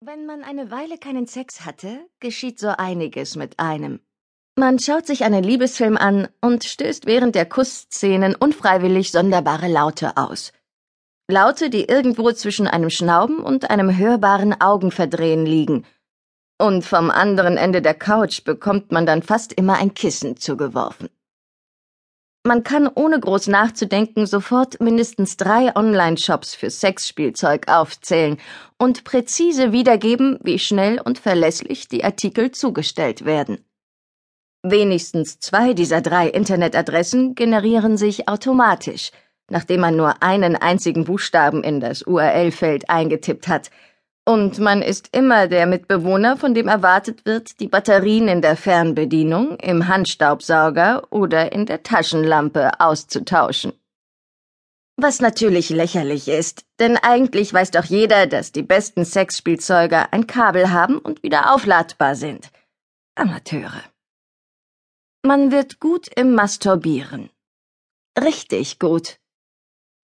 Wenn man eine Weile keinen Sex hatte, geschieht so einiges mit einem. Man schaut sich einen Liebesfilm an und stößt während der Kussszenen unfreiwillig sonderbare Laute aus. Laute, die irgendwo zwischen einem Schnauben und einem hörbaren Augenverdrehen liegen. Und vom anderen Ende der Couch bekommt man dann fast immer ein Kissen zugeworfen. Man kann ohne groß nachzudenken sofort mindestens drei Online-Shops für Sexspielzeug aufzählen und präzise wiedergeben, wie schnell und verlässlich die Artikel zugestellt werden. Wenigstens zwei dieser drei Internetadressen generieren sich automatisch, nachdem man nur einen einzigen Buchstaben in das URL-Feld eingetippt hat – und man ist immer der Mitbewohner, von dem erwartet wird, die Batterien in der Fernbedienung, im Handstaubsauger oder in der Taschenlampe auszutauschen. Was natürlich lächerlich ist, denn eigentlich weiß doch jeder, dass die besten Sexspielzeuge ein Kabel haben und wieder aufladbar sind. Amateure. Man wird gut im Masturbieren. Richtig gut.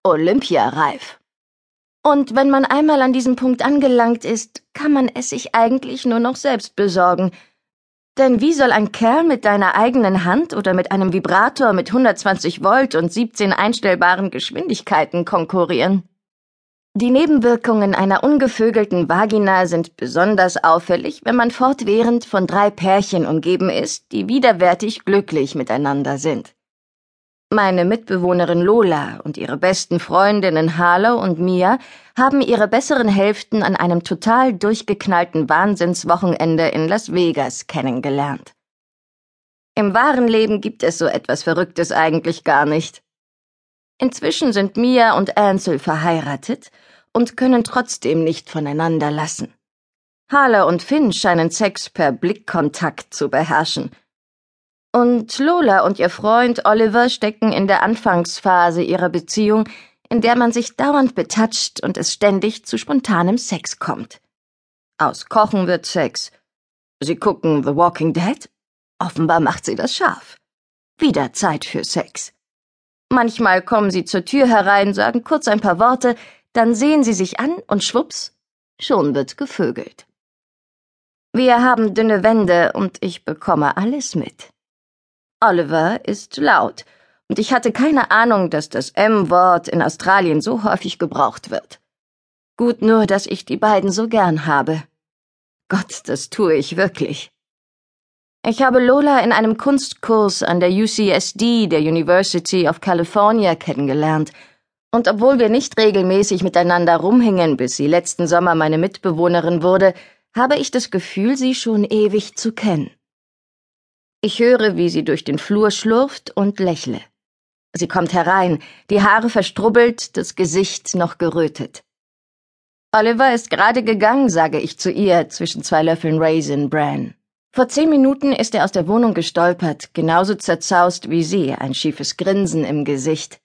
Olympiareif. Und wenn man einmal an diesem Punkt angelangt ist, kann man es sich eigentlich nur noch selbst besorgen. Denn wie soll ein Kerl mit deiner eigenen Hand oder mit einem Vibrator mit 120 Volt und 17 einstellbaren Geschwindigkeiten konkurrieren? Die Nebenwirkungen einer ungevögelten Vagina sind besonders auffällig, wenn man fortwährend von drei Pärchen umgeben ist, die widerwärtig glücklich miteinander sind. Meine Mitbewohnerin Lola und ihre besten Freundinnen Harlow und Mia haben ihre besseren Hälften an einem total durchgeknallten Wahnsinnswochenende in Las Vegas kennengelernt. Im wahren Leben gibt es so etwas Verrücktes eigentlich gar nicht. Inzwischen sind Mia und Ansel verheiratet und können trotzdem nicht voneinander lassen. Harlow und Finn scheinen Sex per Blickkontakt zu beherrschen – und Lola und ihr Freund Oliver stecken in der Anfangsphase ihrer Beziehung, in der man sich dauernd betatscht und es ständig zu spontanem Sex kommt. Aus Kochen wird Sex. Sie gucken The Walking Dead? Offenbar macht sie das scharf. Wieder Zeit für Sex. Manchmal kommen sie zur Tür herein, sagen kurz ein paar Worte, dann sehen sie sich an und schwupps, schon wird gevögelt. Wir haben dünne Wände und ich bekomme alles mit. Oliver ist laut, und ich hatte keine Ahnung, dass das M-Wort in Australien so häufig gebraucht wird. Gut nur, dass ich die beiden so gern habe. Gott, das tue ich wirklich. Ich habe Lola in einem Kunstkurs an der UCSD, der University of California, kennengelernt, und obwohl wir nicht regelmäßig miteinander rumhingen, bis sie letzten Sommer meine Mitbewohnerin wurde, habe ich das Gefühl, sie schon ewig zu kennen. Ich höre, wie sie durch den Flur schlurft und lächle. Sie kommt herein, die Haare verstrubbelt, das Gesicht noch gerötet. Oliver ist gerade gegangen, sage ich zu ihr zwischen zwei Löffeln Raisin Bran. Vor zehn Minuten ist er aus der Wohnung gestolpert, genauso zerzaust wie sie, ein schiefes Grinsen im Gesicht.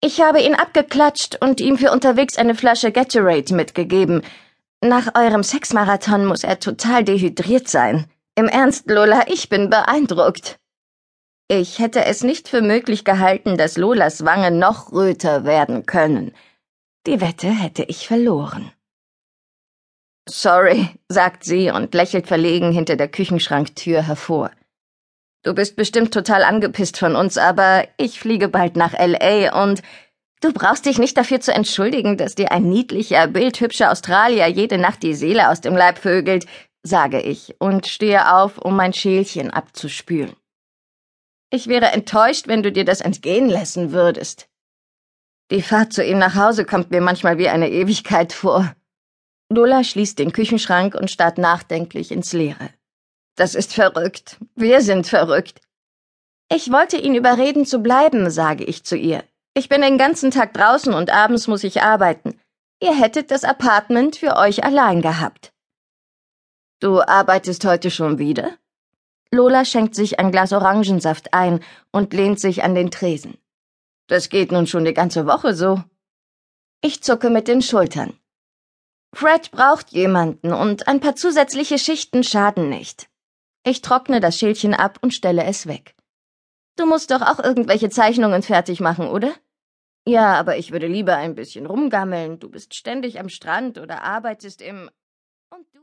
Ich habe ihn abgeklatscht und ihm für unterwegs eine Flasche Gatorade mitgegeben. Nach eurem Sexmarathon muss er total dehydriert sein. Im Ernst, Lola, ich bin beeindruckt. Ich hätte es nicht für möglich gehalten, dass Lolas Wangen noch röter werden können. Die Wette hätte ich verloren. Sorry, sagt sie und lächelt verlegen hinter der Küchenschranktür hervor. Du bist bestimmt total angepisst von uns, aber ich fliege bald nach LA und du brauchst dich nicht dafür zu entschuldigen, dass dir ein niedlicher, bildhübscher Australier jede Nacht die Seele aus dem Leib vögelt sage ich und stehe auf, um mein Schälchen abzuspülen. Ich wäre enttäuscht, wenn du dir das entgehen lassen würdest. Die Fahrt zu ihm nach Hause kommt mir manchmal wie eine Ewigkeit vor. Lola schließt den Küchenschrank und starrt nachdenklich ins Leere. Das ist verrückt. Wir sind verrückt. Ich wollte ihn überreden zu bleiben, sage ich zu ihr. Ich bin den ganzen Tag draußen und abends muss ich arbeiten. Ihr hättet das Apartment für euch allein gehabt. Du arbeitest heute schon wieder? Lola schenkt sich ein Glas Orangensaft ein und lehnt sich an den Tresen. Das geht nun schon die ganze Woche so. Ich zucke mit den Schultern. Fred braucht jemanden und ein paar zusätzliche Schichten schaden nicht. Ich trockne das Schälchen ab und stelle es weg. Du musst doch auch irgendwelche Zeichnungen fertig machen, oder? Ja, aber ich würde lieber ein bisschen rumgammeln. Du bist ständig am Strand oder arbeitest im.